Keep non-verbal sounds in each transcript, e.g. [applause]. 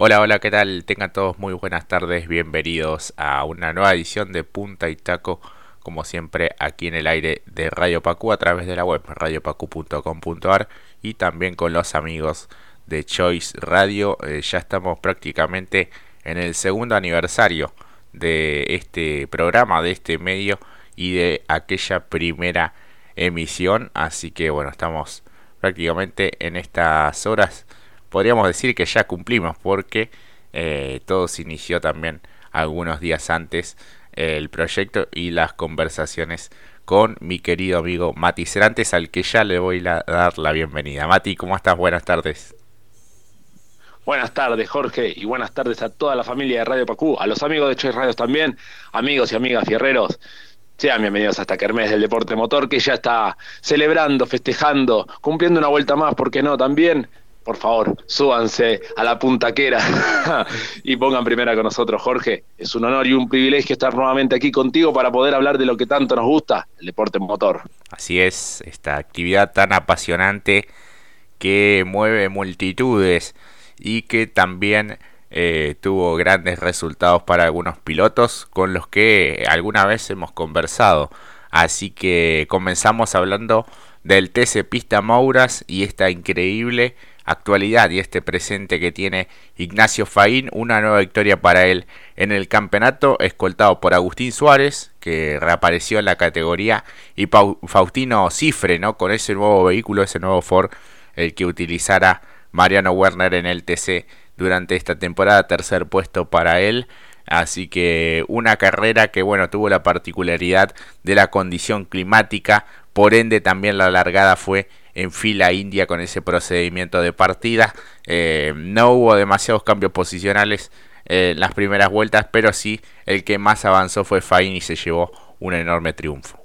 Hola, hola, ¿qué tal? Tengan todos muy buenas tardes, bienvenidos a una nueva edición de Punta y Taco, como siempre aquí en el aire de Radio Pacu a través de la web radiopacu.com.ar y también con los amigos de Choice Radio. Eh, ya estamos prácticamente en el segundo aniversario de este programa, de este medio y de aquella primera emisión, así que bueno, estamos prácticamente en estas horas podríamos decir que ya cumplimos porque eh, todo se inició también algunos días antes el proyecto y las conversaciones con mi querido amigo Mati Cerantes, al que ya le voy a dar la bienvenida. Mati, ¿cómo estás? Buenas tardes. Buenas tardes, Jorge, y buenas tardes a toda la familia de Radio Pacú, a los amigos de Choice Radios también, amigos y amigas fierreros. Sean bienvenidos a esta del Deporte Motor que ya está celebrando, festejando, cumpliendo una vuelta más, ¿por qué no? También por favor, súbanse a la puntaquera [laughs] y pongan primera con nosotros, Jorge. Es un honor y un privilegio estar nuevamente aquí contigo para poder hablar de lo que tanto nos gusta, el deporte motor. Así es, esta actividad tan apasionante que mueve multitudes y que también eh, tuvo grandes resultados para algunos pilotos con los que alguna vez hemos conversado. Así que comenzamos hablando del TC Pista Mouras y esta increíble actualidad y este presente que tiene Ignacio Faín, una nueva victoria para él en el campeonato, escoltado por Agustín Suárez, que reapareció en la categoría, y Faustino Cifre, ¿no? Con ese nuevo vehículo, ese nuevo Ford, el que utilizara Mariano Werner en el TC durante esta temporada, tercer puesto para él. Así que una carrera que bueno tuvo la particularidad de la condición climática, por ende también la largada fue en fila india con ese procedimiento de partida. Eh, no hubo demasiados cambios posicionales en las primeras vueltas, pero sí el que más avanzó fue Fain y se llevó un enorme triunfo.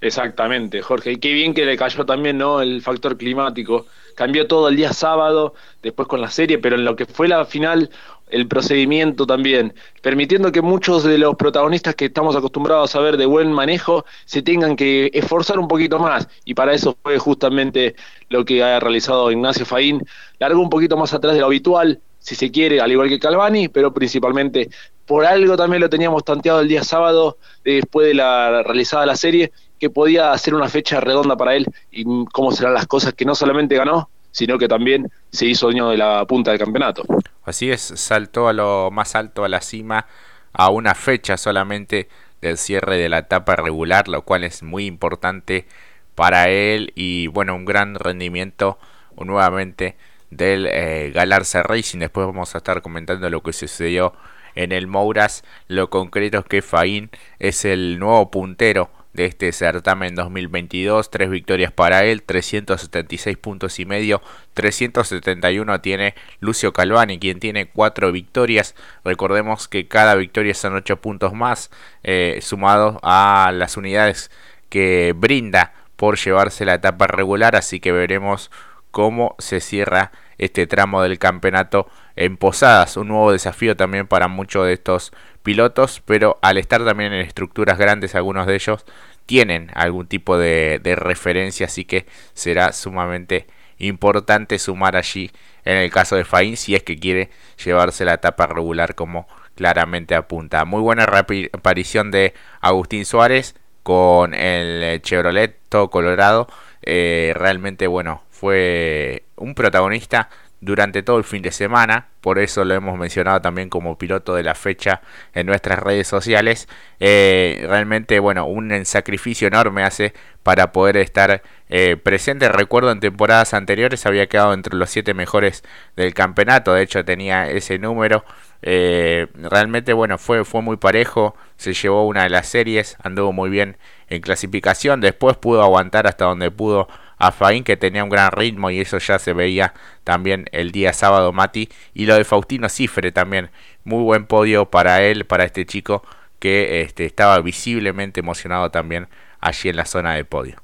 Exactamente, Jorge. Y qué bien que le cayó también ¿no? el factor climático. Cambió todo el día sábado, después con la serie, pero en lo que fue la final el procedimiento también, permitiendo que muchos de los protagonistas que estamos acostumbrados a ver de buen manejo se tengan que esforzar un poquito más. Y para eso fue justamente lo que ha realizado Ignacio Faín. Largó un poquito más atrás de lo habitual, si se quiere, al igual que Calvani, pero principalmente por algo también lo teníamos tanteado el día sábado, después de la realizada la serie, que podía hacer una fecha redonda para él y cómo serán las cosas que no solamente ganó, sino que también se hizo dueño de la punta del campeonato. Así es, saltó a lo más alto, a la cima, a una fecha solamente del cierre de la etapa regular, lo cual es muy importante para él y bueno, un gran rendimiento nuevamente del eh, Galarza Racing. Después vamos a estar comentando lo que sucedió en el Mouras. Lo concreto es que Faín es el nuevo puntero de este certamen 2022. Tres victorias para él, 376 puntos y medio. 371 tiene Lucio Calvani, quien tiene cuatro victorias. Recordemos que cada victoria son 8 puntos más, eh, sumados a las unidades que brinda por llevarse la etapa regular. Así que veremos cómo se cierra este tramo del campeonato en Posadas. Un nuevo desafío también para muchos de estos pilotos, pero al estar también en estructuras grandes, algunos de ellos tienen algún tipo de, referencia, así que será sumamente importante sumar allí en el caso de Faín si es que quiere llevarse la etapa regular como claramente apunta. Muy buena aparición de Agustín Suárez con el Chevrolet todo colorado. Eh, realmente bueno, fue un protagonista durante todo el fin de semana, por eso lo hemos mencionado también como piloto de la fecha en nuestras redes sociales. Eh, realmente, bueno, un sacrificio enorme hace para poder estar eh, presente. Recuerdo en temporadas anteriores había quedado entre los siete mejores del campeonato, de hecho tenía ese número. Eh, realmente, bueno, fue, fue muy parejo, se llevó una de las series, anduvo muy bien en clasificación, después pudo aguantar hasta donde pudo a Faín que tenía un gran ritmo y eso ya se veía también el día sábado Mati. Y lo de Faustino Cifre también. Muy buen podio para él para este chico que este, estaba visiblemente emocionado también allí en la zona de podio.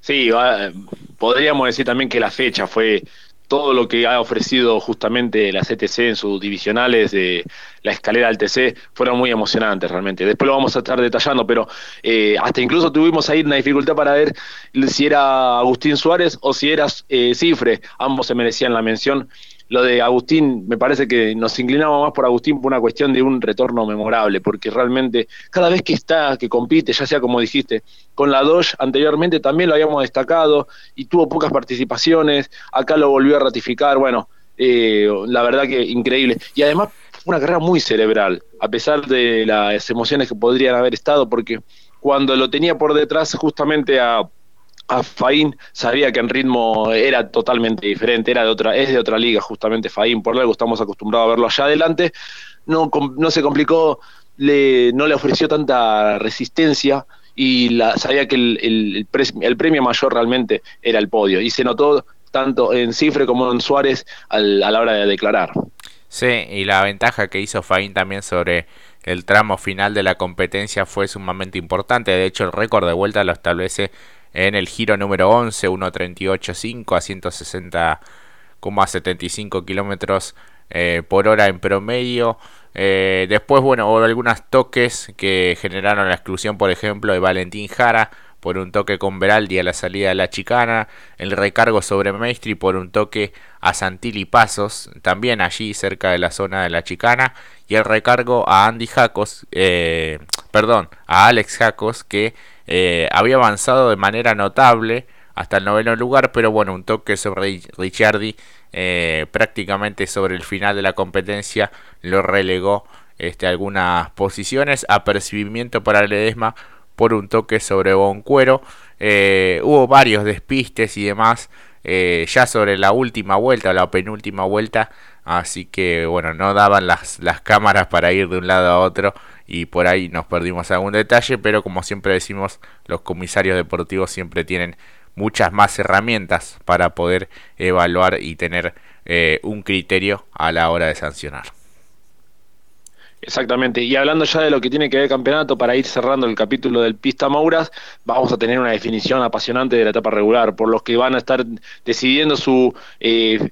Sí podríamos decir también que la fecha fue todo lo que ha ofrecido justamente la CTC en sus divisionales de la escalera al TC fueron muy emocionantes realmente. Después lo vamos a estar detallando, pero eh, hasta incluso tuvimos ahí una dificultad para ver si era Agustín Suárez o si era eh, Cifre. Ambos se merecían la mención lo de Agustín, me parece que nos inclinamos más por Agustín por una cuestión de un retorno memorable, porque realmente cada vez que está, que compite, ya sea como dijiste, con la Dodge anteriormente también lo habíamos destacado y tuvo pocas participaciones, acá lo volvió a ratificar, bueno, eh, la verdad que increíble. Y además una carrera muy cerebral, a pesar de las emociones que podrían haber estado, porque cuando lo tenía por detrás justamente a a Faín sabía que en ritmo era totalmente diferente, era de otra, es de otra liga justamente Faín, por algo estamos acostumbrados a verlo allá adelante, no, se complicó, le, no le ofreció tanta resistencia y la, sabía que el, el, premio mayor realmente era el podio y se notó tanto en Cifre como en Suárez al, a la hora de declarar. Sí, y la ventaja que hizo Faín también sobre el tramo final de la competencia fue sumamente importante. De hecho, el récord de vuelta lo establece en el giro número 11, 1.38.5 a 160,75 kilómetros eh, por hora en promedio. Eh, después, bueno, hubo algunos toques que generaron la exclusión, por ejemplo, de Valentín Jara por un toque con Beraldi a la salida de la chicana, el recargo sobre Maestri por un toque a Santilli Pasos, también allí cerca de la zona de la chicana, y el recargo a Andy Jacos, eh, perdón, a Alex Jacos, que eh, había avanzado de manera notable hasta el noveno lugar, pero bueno, un toque sobre Ricciardi eh, prácticamente sobre el final de la competencia lo relegó este, algunas posiciones. Apercibimiento para Ledesma por un toque sobre Boncuero. Eh, hubo varios despistes y demás ya sobre la última vuelta, la penúltima vuelta. Así que bueno, no daban las, las cámaras para ir de un lado a otro y por ahí nos perdimos algún detalle, pero como siempre decimos, los comisarios deportivos siempre tienen muchas más herramientas para poder evaluar y tener eh, un criterio a la hora de sancionar. Exactamente, y hablando ya de lo que tiene que ver el campeonato, para ir cerrando el capítulo del Pista Mauras, vamos a tener una definición apasionante de la etapa regular, por los que van a estar decidiendo su, eh,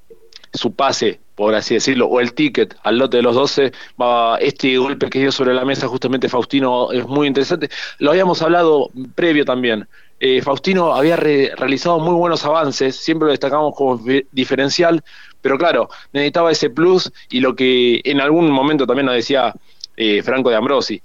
su pase, por así decirlo, o el ticket al lote de los 12, va, este golpe que dio sobre la mesa justamente Faustino es muy interesante. Lo habíamos hablado previo también. Eh, Faustino había realizado muy buenos avances, siempre lo destacamos como diferencial, pero claro, necesitaba ese plus y lo que en algún momento también nos decía eh, Franco de Ambrosi,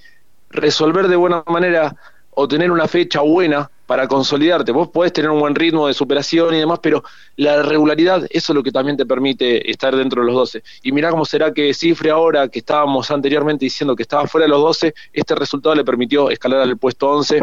resolver de buena manera o tener una fecha buena para consolidarte. Vos podés tener un buen ritmo de superación y demás, pero la regularidad, eso es lo que también te permite estar dentro de los 12. Y mirá cómo será que Cifre ahora, que estábamos anteriormente diciendo que estaba fuera de los 12, este resultado le permitió escalar al puesto 11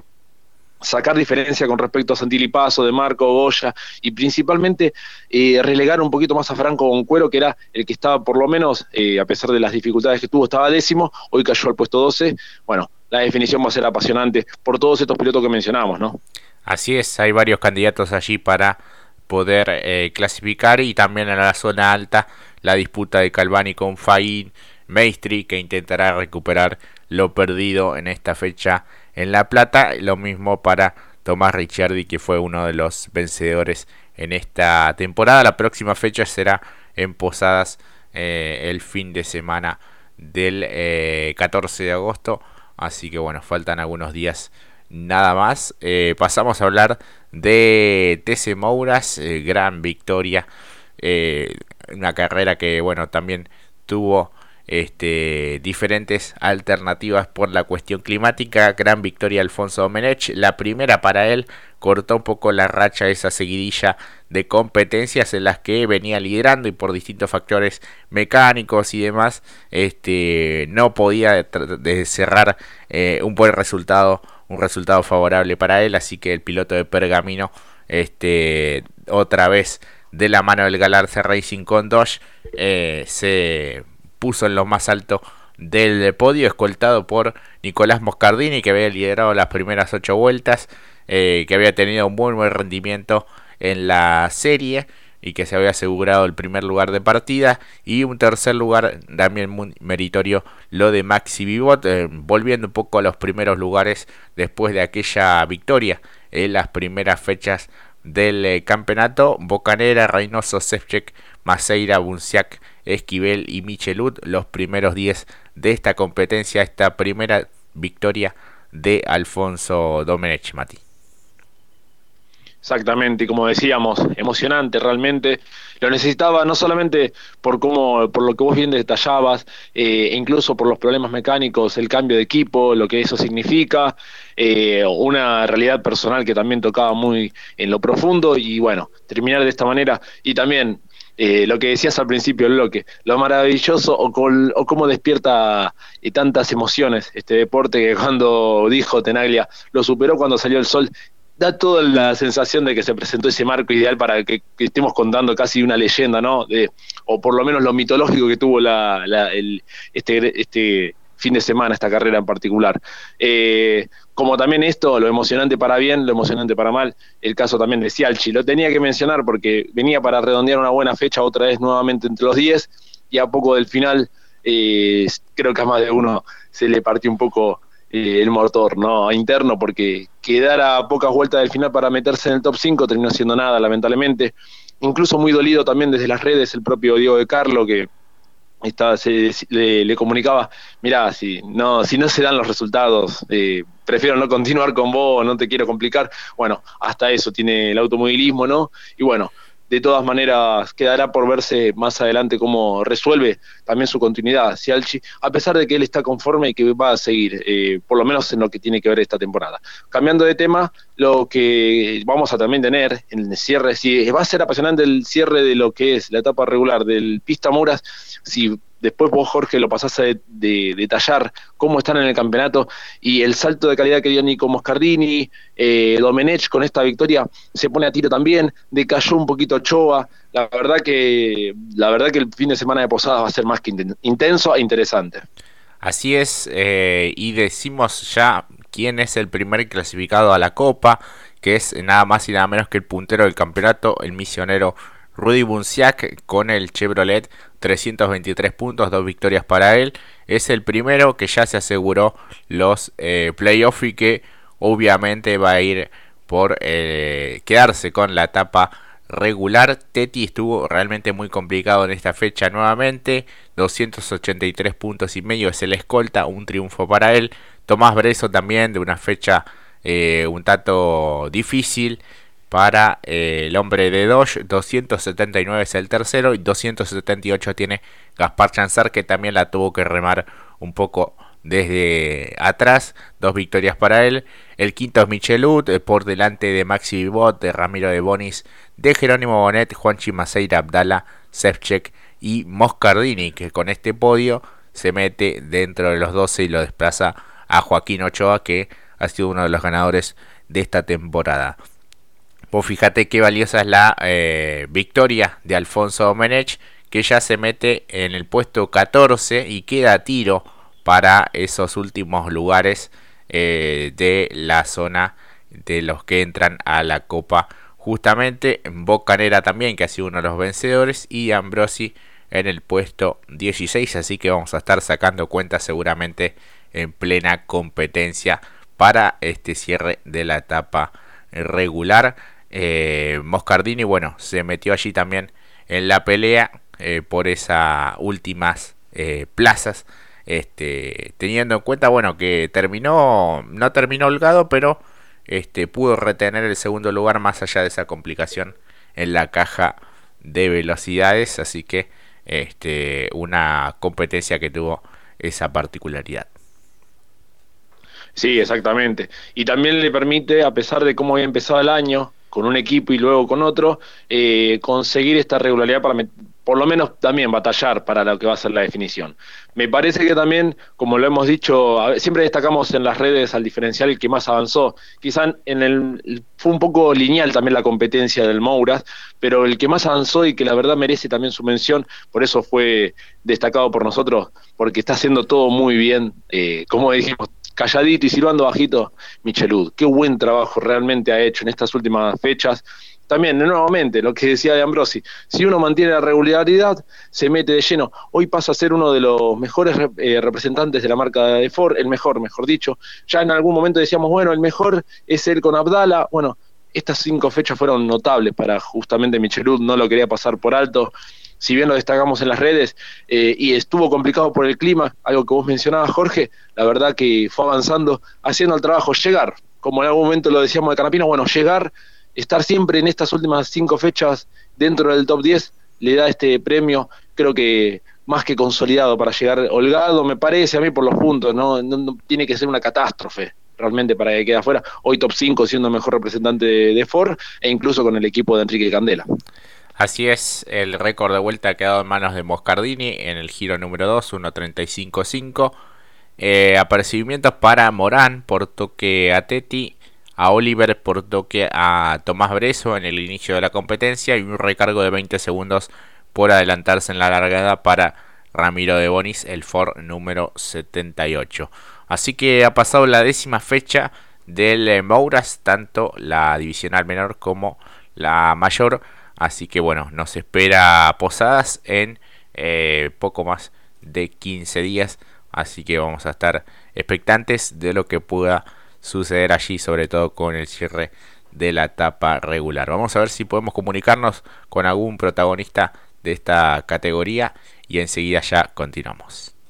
sacar diferencia con respecto a Santilli Paso, de Marco, Goya, y principalmente eh, relegar un poquito más a Franco Concuero, que era el que estaba por lo menos, eh, a pesar de las dificultades que tuvo, estaba décimo, hoy cayó al puesto 12. Bueno, la definición va a ser apasionante por todos estos pilotos que mencionamos, ¿no? Así es, hay varios candidatos allí para poder eh, clasificar y también en la zona alta la disputa de Calvani con Faín, Maestri, que intentará recuperar lo perdido en esta fecha en La Plata. Lo mismo para Tomás Ricciardi, que fue uno de los vencedores en esta temporada. La próxima fecha será en Posadas eh, el fin de semana del 14 eh, de agosto. Así que bueno, faltan algunos días nada más. Eh, pasamos a hablar de TC Mouras, gran victoria. una carrera que bueno, también tuvo este, diferentes alternativas por la cuestión climática. Gran victoria Alfonso Domenech. La primera para él cortó un poco la racha esa seguidilla de competencias en las que venía liderando y por distintos factores mecánicos y demás este, no podía cerrar eh, un buen resultado un resultado favorable para él así que el piloto de Pergamino este otra vez de la mano del Galarza Racing con Dodge eh, se puso en lo más alto del podio, escoltado por Nicolás Moscardini, que había liderado las primeras ocho vueltas, eh, que había tenido un muy buen rendimiento en la serie y que se había asegurado el primer lugar de partida y un tercer lugar también muy meritorio lo de Maxi Vivot eh, volviendo un poco a los primeros lugares después de aquella victoria en las primeras fechas del eh, campeonato Bocanera, Reynoso, Sefchek, Maceira, Bunciac, Esquivel y Michelud, los primeros 10 de esta competencia, esta primera victoria de Alfonso Domenech, Mati. Exactamente, y como decíamos, emocionante realmente. Lo necesitaba no solamente por cómo, por lo que vos bien detallabas, eh, incluso por los problemas mecánicos, el cambio de equipo, lo que eso significa, eh, una realidad personal que también tocaba muy en lo profundo y bueno, terminar de esta manera y también eh, lo que decías al principio del bloque, lo maravilloso o, o cómo despierta eh, tantas emociones este deporte que cuando dijo Tenaglia lo superó cuando salió el sol da toda la sensación de que se presentó ese marco ideal para que, estemos contando casi una leyenda, ¿no? De, o por lo menos lo mitológico que tuvo la, el, este, este fin de semana, esta carrera en particular. Eh, como también esto, lo emocionante para bien, lo emocionante para mal, el caso también de Cialchi. Lo tenía que mencionar porque venía para redondear una buena fecha otra vez nuevamente entre los 10 y a poco del final eh, creo que a más de uno se le partió un poco eh, el motor ¿no? interno, porque quedar a pocas vueltas del final para meterse en el top 5 terminó siendo nada, lamentablemente. Incluso muy dolido también desde las redes el propio Diego de Carlo, que estaba, se, le, comunicaba, mira, si no, si no se dan los resultados, eh, prefiero no continuar con vos, no te quiero complicar. Bueno, hasta eso tiene el automovilismo, ¿no? Y bueno, de todas maneras quedará por verse más adelante cómo resuelve también su continuidad Cialchi, a pesar de que él está conforme y que va a seguir, eh, por lo menos en lo que tiene que ver esta temporada. Cambiando de tema, lo que vamos a también tener en el cierre, si va a ser apasionante el cierre de lo que es la etapa regular del Pista Muras, si después vos, Jorge, lo pasás a de, detallar cómo están en el campeonato y el salto de calidad que dio Nico Moscardini, eh, Domenech con esta victoria se pone a tiro también, decayó un poquito Choa, la verdad que la verdad que el fin de semana de Posadas va a ser más que intenso e interesante. Así es, eh, y decimos ya quién es el primer clasificado a la Copa, que es nada más y nada menos que el puntero del campeonato, el misionero Rudy Bunciac con el Chevrolet 323 puntos, dos victorias para él. Es el primero que ya se aseguró los eh, playoffs y que obviamente va a ir por eh, quedarse con la etapa regular. Teti estuvo realmente muy complicado en esta fecha nuevamente. 283 puntos y medio es el escolta, un triunfo para él. Tomás Breso también de una fecha eh, un tanto difícil para eh, el hombre de Dodge. 279 es el tercero y 278 tiene Gaspar Chanzar que también la tuvo que remar un poco desde atrás. Dos victorias para él. El quinto es Michelud eh, por delante de Maxi Vivot, de Ramiro de Bonis, de Jerónimo Bonet, Juanchi Maceira, Abdala, Sefchek y Moscardini que con este podio se mete dentro de los 12 y lo desplaza a Joaquín Ochoa que ha sido uno de los ganadores de esta temporada. Pues fíjate qué valiosa es la eh, victoria de Alfonso Domenech, que ya se mete en el puesto 14 y queda a tiro para esos últimos lugares eh, de la zona de los que entran a la Copa. Justamente Bocanera también, que ha sido uno de los vencedores, y Ambrosi en el puesto 16. Así que vamos a estar sacando cuentas seguramente en plena competencia para este cierre de la etapa regular. Eh, Moscardini, bueno, se metió allí también en la pelea eh, por esas últimas eh, plazas. Este, teniendo en cuenta, bueno, que terminó, no terminó holgado, pero este, pudo retener el segundo lugar más allá de esa complicación en la caja de velocidades. Así que este, una competencia que tuvo esa particularidad. Sí, exactamente. Y también le permite, a pesar de cómo había empezado el año, con un equipo y luego con otro, eh, conseguir esta regularidad para por lo menos también batallar para lo que va a ser la definición. Me parece que también, como lo hemos dicho, siempre destacamos en las redes al diferencial el que más avanzó. Quizá en el fue un poco lineal también la competencia del Mouras, pero el que más avanzó y que la verdad merece también su mención, por eso fue destacado por nosotros, porque está haciendo todo muy bien, eh, como dijimos, calladito y silbando bajito, Michelud. Qué buen trabajo realmente ha hecho en estas últimas fechas. También, nuevamente, lo que decía de Ambrosi, si uno mantiene la regularidad, se mete de lleno. Hoy pasa a ser uno de los mejores eh, representantes de la marca de Ford, el mejor, mejor dicho. Ya en algún momento decíamos, bueno, el mejor es él con Abdala. Bueno, estas cinco fechas fueron notables para justamente Michelud, no lo quería pasar por alto si bien lo destacamos en las redes eh, y estuvo complicado por el clima, algo que vos mencionabas, Jorge, la verdad que fue avanzando, haciendo el trabajo, llegar, como en algún momento lo decíamos de Canapino, bueno, llegar, estar siempre en estas últimas cinco fechas dentro del top 10, le da este premio, creo que más que consolidado para llegar holgado, me parece a mí por los puntos, no, no, tiene que ser una catástrofe realmente para que quede afuera. Hoy top 5 siendo mejor representante de, de Ford e incluso con el equipo de Enrique Candela. Así es, el récord de vuelta ha quedado en manos de Moscardini en el giro número 2, 1.35.5. Eh, apercibimientos para Morán por toque a Teti, a Oliver por toque a Tomás Breso en el inicio de la competencia y un recargo de 20 segundos por adelantarse en la largada para Ramiro de Bonis, el Ford número 78. Así que ha pasado la décima fecha del Mouras, tanto la divisional menor como la mayor. Así que bueno, nos espera Posadas en eh, poco más de 15 días. Así que vamos a estar expectantes de lo que pueda suceder allí, sobre todo con el cierre de la etapa regular. Vamos a ver si podemos comunicarnos con algún protagonista de esta categoría y enseguida ya continuamos.